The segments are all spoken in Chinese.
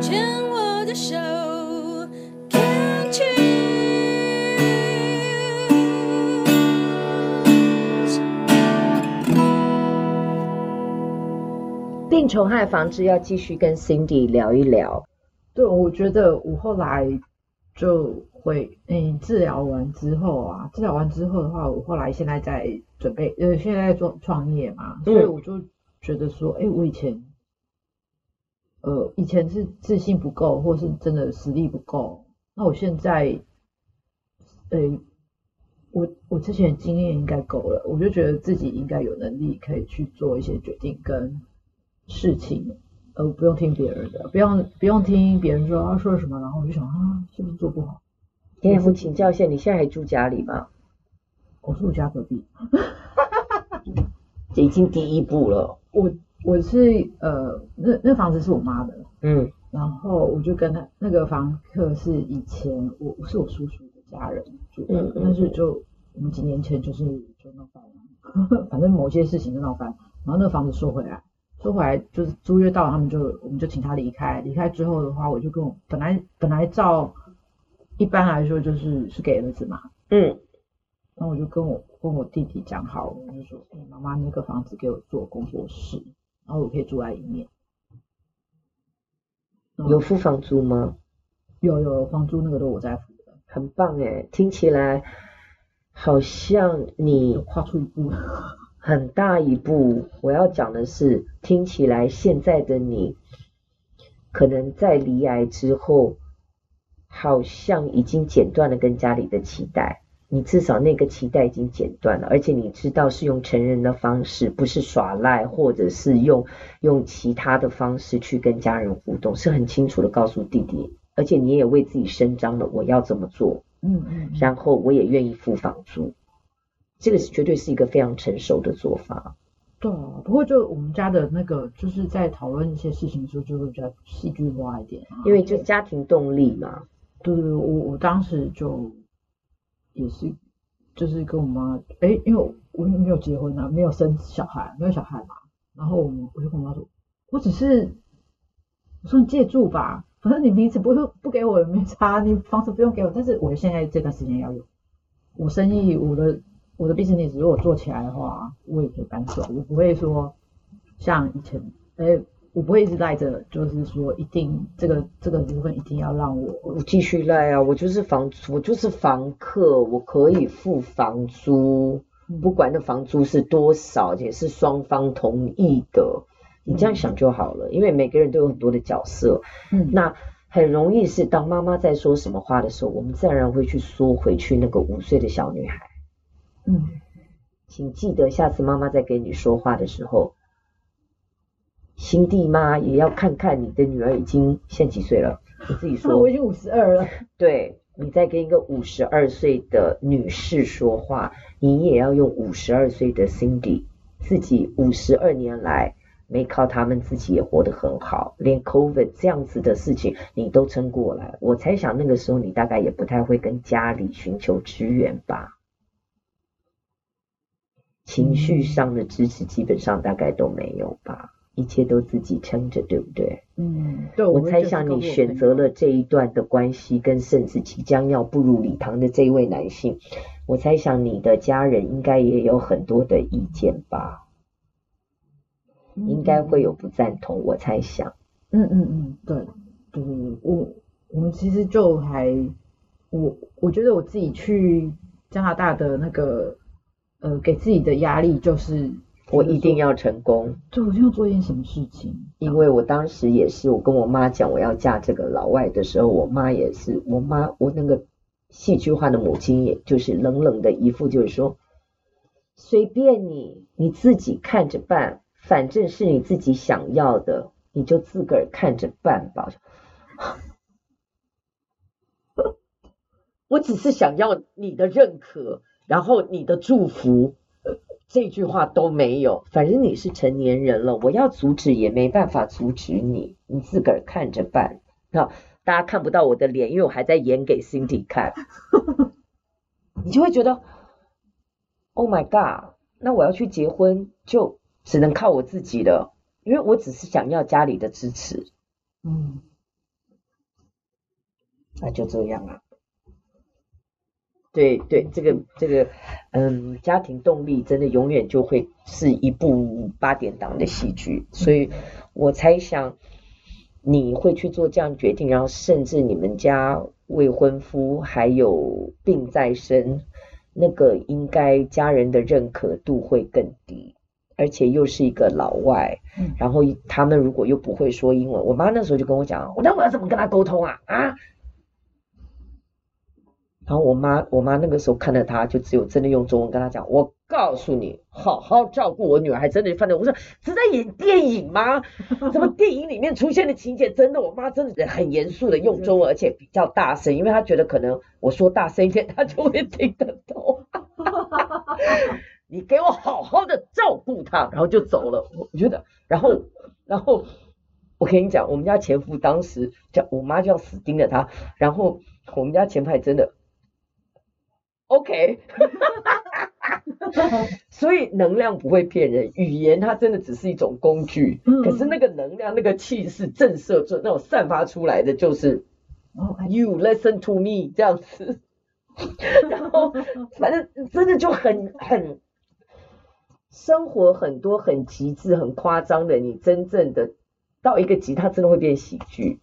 牵我的手，Can't you？病虫害防治要继续跟 Cindy 聊一聊。对，我觉得我后来就会，嗯，治疗完之后啊，治疗完之后的话，我后来现在在准备，呃，现在在做创业嘛，所以我就觉得说，哎，我以前，呃，以前是自信不够，或是真的实力不够，那我现在，呃，我我之前的经验应该够了，我就觉得自己应该有能力可以去做一些决定跟事情。呃，不用听别人的，不用不用听别人说啊说什么，然后我就想啊，是不是做不好？天父，请教一下，你现在还住家里吗？我住家隔壁。这已经第一步了。我我是呃，那那房子是我妈的，嗯，然后我就跟他那个房客是以前我是我叔叔的家人住的，嗯，但是就我们几年前就是就闹翻了，反正某些事情就闹翻，然后那个房子收回来。收回来就是租约到了，他们就我们就请他离开。离开之后的话，我就跟我本来本来照一般来说就是是给儿子嘛，嗯，然后我就跟我跟我弟弟讲好，我就说，哎，妈妈那个房子给我做工作室，然后我可以住在里面。有付房租吗？有有房租，那个都我在付的，很棒哎，听起来好像你跨出一步。很大一步，我要讲的是，听起来现在的你，可能在离癌之后，好像已经剪断了跟家里的期待。你至少那个期待已经剪断了，而且你知道是用成人的方式，不是耍赖，或者是用用其他的方式去跟家人互动，是很清楚的告诉弟弟，而且你也为自己伸张了，我要怎么做，嗯嗯，然后我也愿意付房租。这个是绝对是一个非常成熟的做法。对啊，不过就我们家的那个，就是在讨论一些事情的时候，就会比较戏剧化一点。因为就家庭动力嘛。对对对，我我当时就也是，就是跟我妈，哎，因为我我没有结婚啊，没有生小孩，没有小孩嘛。然后我我就跟我妈说，我只是我说你借住吧，反正你名字不会不给我也没差，你房子不用给我，但是我现在这段时间要有，我生意我的。我的 business 如果做起来的话，我也可以搬走，我不会说像以前，哎，我不会一直赖着，就是说一定这个这个部分一定要让我我继续赖啊，我就是房我就是房客，我可以付房租，不管那房租是多少，也是双方同意的，你这样想就好了，因为每个人都有很多的角色，嗯，那很容易是当妈妈在说什么话的时候，我们自然而然会去缩回去那个五岁的小女孩。嗯，请记得下次妈妈在跟你说话的时候，新弟妈也要看看你的女儿已经现几岁了，你自己说。我已经五十二了。对，你在跟一个五十二岁的女士说话，你也要用五十二岁的 Cindy，自己五十二年来没靠他们，自己也活得很好，连 COVID 这样子的事情你都撑过来。我猜想那个时候你大概也不太会跟家里寻求支援吧。情绪上的支持基本上大概都没有吧，一切都自己撑着，对不对？嗯，对。我猜想你选择了这一段的关系，跟甚至即将要步入礼堂的这一位男性，我猜想你的家人应该也有很多的意见吧，应该会有不赞同，我猜想。嗯嗯嗯，对，对对对，我我们其实就还，我我觉得我自己去加拿大的那个。呃，给自己的压力就是我一定要成功，对，我就要做一件什么事情。因为我当时也是，我跟我妈讲我要嫁这个老外的时候，我妈也是，我妈我那个戏剧化的母亲，也就是冷冷的一副就是说，随便你，你自己看着办，反正是你自己想要的，你就自个儿看着办吧。我只是想要你的认可。然后你的祝福，呃，这句话都没有。反正你是成年人了，我要阻止也没办法阻止你，你自个儿看着办。那，大家看不到我的脸，因为我还在演给 Cindy 看。你就会觉得，Oh my God，那我要去结婚就只能靠我自己了，因为我只是想要家里的支持。嗯，那就这样啊。对对，这个这个，嗯，家庭动力真的永远就会是一部八点档的戏剧，所以我猜想你会去做这样决定，然后甚至你们家未婚夫还有病在身，那个应该家人的认可度会更低，而且又是一个老外，然后他们如果又不会说英文，我妈那时候就跟我讲，那我要怎么跟他沟通啊啊？然后我妈，我妈那个时候看到他，就只有真的用中文跟他讲：“我告诉你，好好照顾我女儿。”还真的翻的，我说是在演电影吗？怎么电影里面出现的情节真的？我妈真的很严肃的用中文，而且比较大声，因为她觉得可能我说大声一点，她就会听得懂。你给我好好的照顾她，然后就走了。我觉得，然后，然后我跟你讲，我们家前夫当时叫我妈就要死盯着他，然后我们家前夫还真的。OK，所以能量不会骗人，语言它真的只是一种工具，嗯、可是那个能量、那个气势震慑出那种散发出来的就是、哦、，You listen to me 这样子，然后反正真的就很很生活很多很极致、很夸张的，你真正的到一个极，它真的会变喜剧，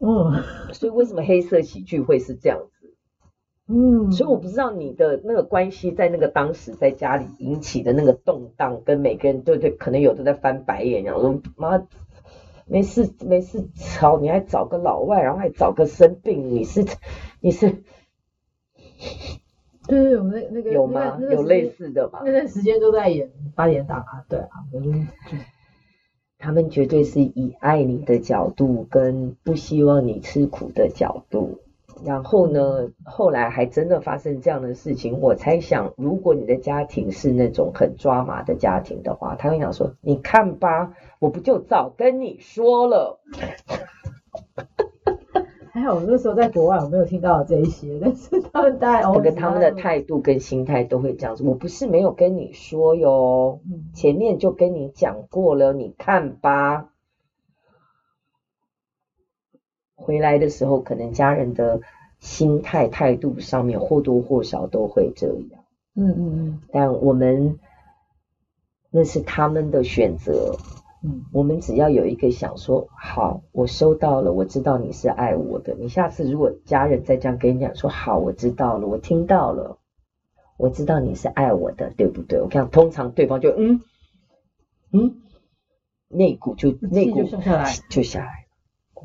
嗯，所以为什么黑色喜剧会是这样？嗯，所以我不知道你的那个关系在那个当时在家里引起的那个动荡，跟每个人对对，可能有的在翻白眼，然后说妈，没事没事吵，你还找个老外，然后还找个生病，你是你是，对对，有那那个有吗？有类似的吧？那段时间都在演八点档啊，对啊，我就他们绝对是以爱你的角度跟不希望你吃苦的角度。然后呢，后来还真的发生这样的事情。我猜想，如果你的家庭是那种很抓马的家庭的话，他会想说：“你看吧，我不就早跟你说了。”还好我那时候在国外，我没有听到这一些。但是他们带我跟他们的态度跟心态都会这样子。我不是没有跟你说哟，前面就跟你讲过了，你看吧。回来的时候，可能家人的心态态度上面或多或少都会这样。嗯嗯嗯。但我们那是他们的选择。嗯。我们只要有一个想说，好，我收到了，我知道你是爱我的。你下次如果家人再这样跟你讲说，好，我知道了，我听到了，我知道你是爱我的，对不对？我看通常对方就嗯嗯，那股就那股就下来，就下来。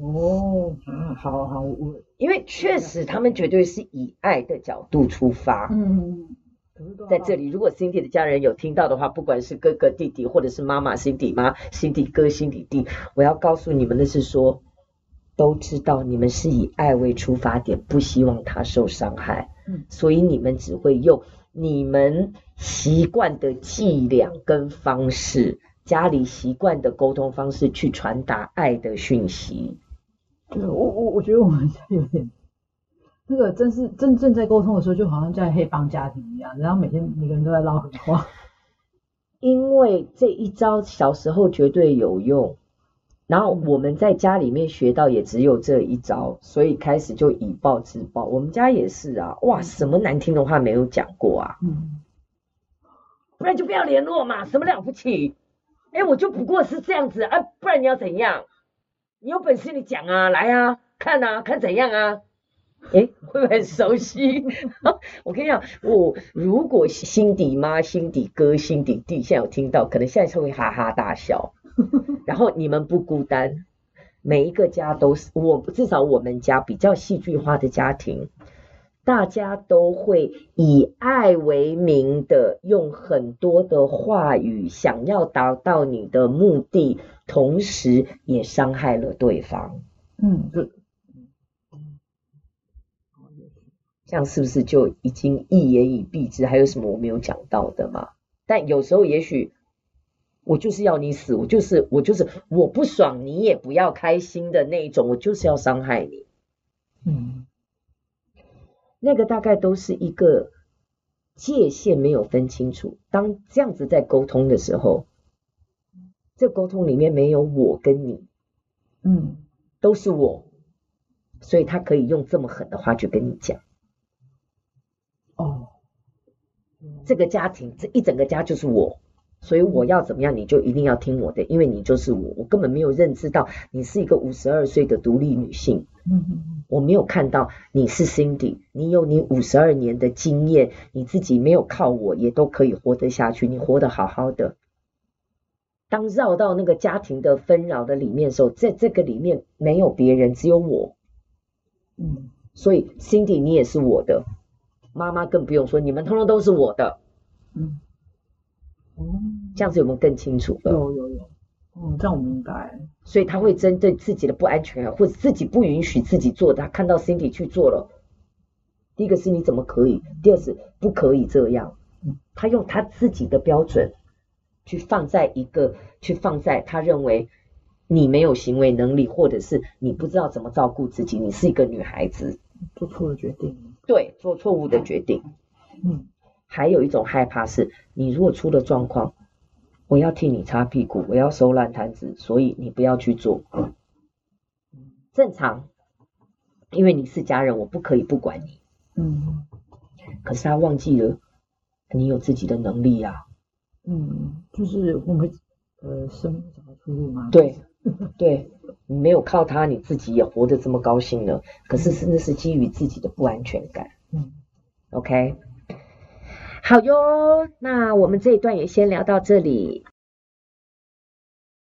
哦，啊，好好，我因为确实他们绝对是以爱的角度出发。嗯，在这里，如果 Cindy 的家人有听到的话，不管是哥哥弟弟，或者是妈妈 Cindy 妈、Cindy 哥、Cindy 弟，我要告诉你们的是说，都知道你们是以爱为出发点，不希望他受伤害。嗯，所以你们只会用你们习惯的伎俩跟方式，家里习惯的沟通方式去传达爱的讯息。对，我我我觉得我们家有点那个，真是真正在沟通的时候，就好像在黑帮家庭一样，然后每天每个人都在唠狠话。因为这一招小时候绝对有用，然后我们在家里面学到也只有这一招，所以开始就以暴制暴。我们家也是啊，哇，什么难听的话没有讲过啊？嗯，不然就不要联络嘛，什么了不起？哎，我就不过是这样子啊，不然你要怎样？你有本事你讲啊，来啊，看啊，看怎样啊？哎，会不会很熟悉？我跟你讲，我如果心底妈、心底哥、心底弟现在有听到，可能现在就会哈哈大笑。然后你们不孤单，每一个家都是我，至少我们家比较戏剧化的家庭。大家都会以爱为名的用很多的话语，想要达到你的目的，同时也伤害了对方。嗯，这样是不是就已经一言以蔽之？还有什么我没有讲到的吗？但有时候也许我就是要你死，我就是我就是我不爽，你也不要开心的那一种，我就是要伤害你。嗯。那个大概都是一个界限没有分清楚。当这样子在沟通的时候，这沟通里面没有我跟你，嗯，都是我，所以他可以用这么狠的话去跟你讲。哦，这个家庭这一整个家就是我。所以我要怎么样，你就一定要听我的，因为你就是我，我根本没有认知到你是一个五十二岁的独立女性。嗯嗯，我没有看到你是 Cindy，你有你五十二年的经验，你自己没有靠我也都可以活得下去，你活得好好的。当绕到那个家庭的纷扰的里面的时候，在这个里面没有别人，只有我。嗯，所以 Cindy 你也是我的，妈妈更不用说，你们通通都是我的。嗯。哦，这样子有没有更清楚？有有有，哦，这样我明白。所以他会针对自己的不安全感，或者自己不允许自己做的，他看到 Cindy 去做了，第一个是你怎么可以？第二是不可以这样。他用他自己的标准去放在一个，去放在他认为你没有行为能力，或者是你不知道怎么照顾自己，你是一个女孩子，做错了决定。对，做错误的决定。嗯。还有一种害怕是，你如果出了状况，我要替你擦屁股，我要收烂摊子，所以你不要去做。正常，因为你是家人，我不可以不管你。嗯。可是他忘记了，你有自己的能力啊。嗯，就是我们呃，生活出路吗？对，对，你没有靠他，你自己也活得这么高兴了。可是真的是基于自己的不安全感。嗯。OK。好哟，那我们这一段也先聊到这里。